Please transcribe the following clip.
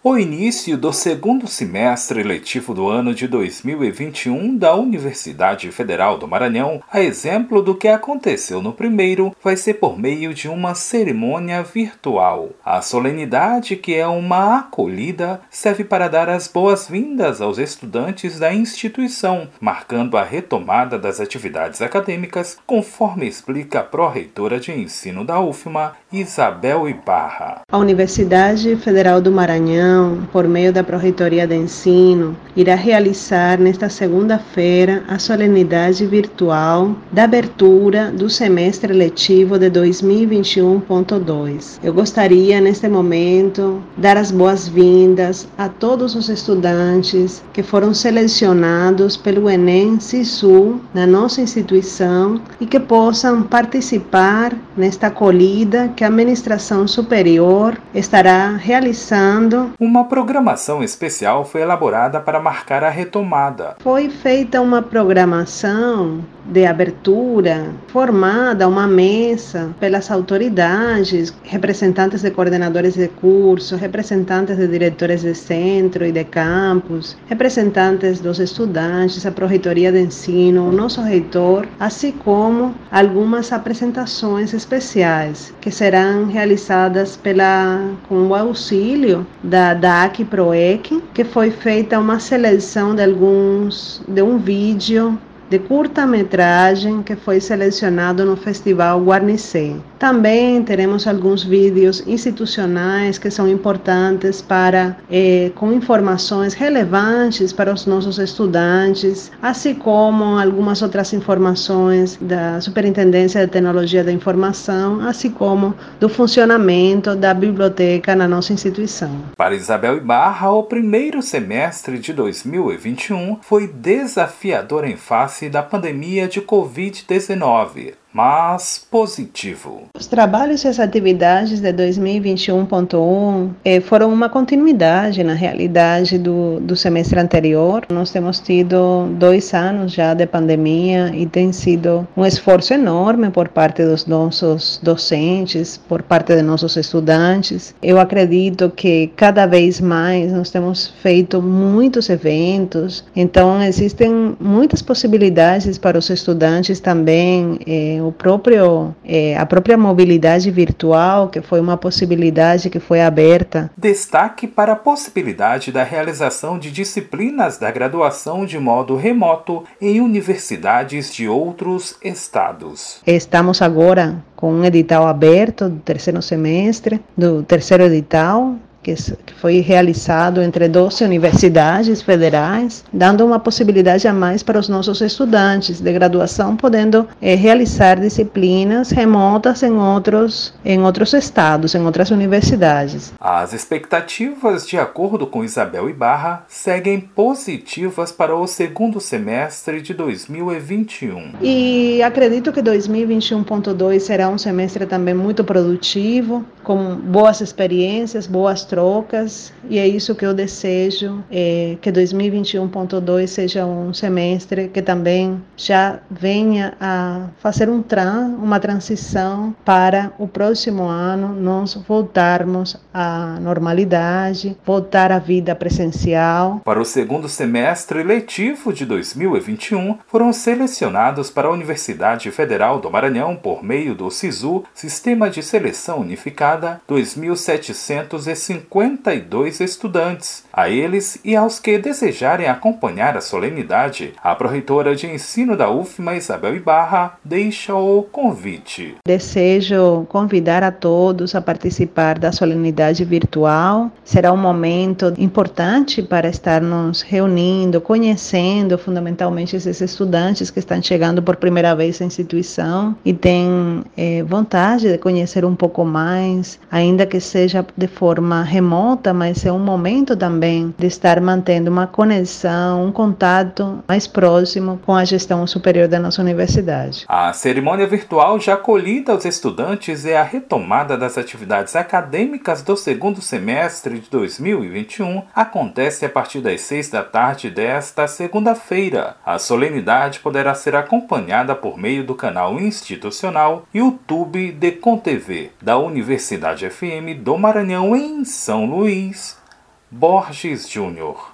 O início do segundo semestre letivo do ano de 2021 da Universidade Federal do Maranhão, a exemplo do que aconteceu no primeiro, vai ser por meio de uma cerimônia virtual. A solenidade, que é uma acolhida, serve para dar as boas-vindas aos estudantes da instituição, marcando a retomada das atividades acadêmicas, conforme explica a pró-reitora de ensino da UFMA, Isabel Ibarra. A Universidade Federal do Maranhão por meio da Proreitoria de Ensino, irá realizar nesta segunda-feira a solenidade virtual da abertura do semestre letivo de 2021.2. Eu gostaria, neste momento, dar as boas-vindas a todos os estudantes que foram selecionados pelo Enem Sisu na nossa instituição e que possam participar nesta acolhida que a administração superior estará realizando uma programação especial foi elaborada para marcar a retomada. Foi feita uma programação de abertura, formada uma mesa pelas autoridades, representantes de coordenadores de curso, representantes de diretores de centro e de campus, representantes dos estudantes, a Proreitoria de Ensino, o nosso reitor, assim como algumas apresentações especiais que serão realizadas pela, com o auxílio da DAC PROEC, que foi feita uma seleção de alguns de um vídeo de curta-metragem que foi selecionado no Festival Guarnicê. Também teremos alguns vídeos institucionais que são importantes para, eh, com informações relevantes para os nossos estudantes, assim como algumas outras informações da Superintendência de Tecnologia da Informação, assim como do funcionamento da biblioteca na nossa instituição. Para Isabel Ibarra, o primeiro semestre de 2021 foi desafiador em face da pandemia de Covid-19 mas positivo. Os trabalhos e as atividades de 2021.1 eh, foram uma continuidade, na realidade, do, do semestre anterior. Nós temos tido dois anos já de pandemia e tem sido um esforço enorme por parte dos nossos docentes, por parte de nossos estudantes. Eu acredito que cada vez mais nós temos feito muitos eventos, então existem muitas possibilidades para os estudantes também. Eh, o próprio é, a própria mobilidade virtual, que foi uma possibilidade que foi aberta. Destaque para a possibilidade da realização de disciplinas da graduação de modo remoto em universidades de outros estados. Estamos agora com um edital aberto do terceiro semestre, do terceiro edital, que foi realizado entre 12 universidades federais, dando uma possibilidade a mais para os nossos estudantes de graduação, podendo é, realizar disciplinas remotas em outros, em outros estados, em outras universidades. As expectativas, de acordo com Isabel Ibarra, seguem positivas para o segundo semestre de 2021. E acredito que 2021.2 será um semestre também muito produtivo, com boas experiências, boas trocas, trocas, e é isso que eu desejo, é, que 2021.2 seja um semestre que também já venha a fazer um tran, uma transição para o próximo ano nós voltarmos à normalidade, voltar à vida presencial. Para o segundo semestre letivo de 2021, foram selecionados para a Universidade Federal do Maranhão por meio do SISU, Sistema de Seleção Unificada 2750 52 estudantes. A eles e aos que desejarem acompanhar a solenidade, a Proreitora de Ensino da UFMA, Isabel Ibarra, deixa o convite. Desejo convidar a todos a participar da solenidade virtual. Será um momento importante para estarmos reunindo, conhecendo fundamentalmente esses estudantes que estão chegando por primeira vez à instituição e têm é, vontade de conhecer um pouco mais, ainda que seja de forma remota, mas é um momento também de estar mantendo uma conexão, um contato mais próximo com a gestão superior da nossa universidade. A cerimônia virtual já acolhida aos estudantes é a retomada das atividades acadêmicas do segundo semestre de 2021. Acontece a partir das seis da tarde desta segunda-feira. A solenidade poderá ser acompanhada por meio do canal institucional YouTube de TV da Universidade FM do Maranhão, em São Luís, Borges Júnior.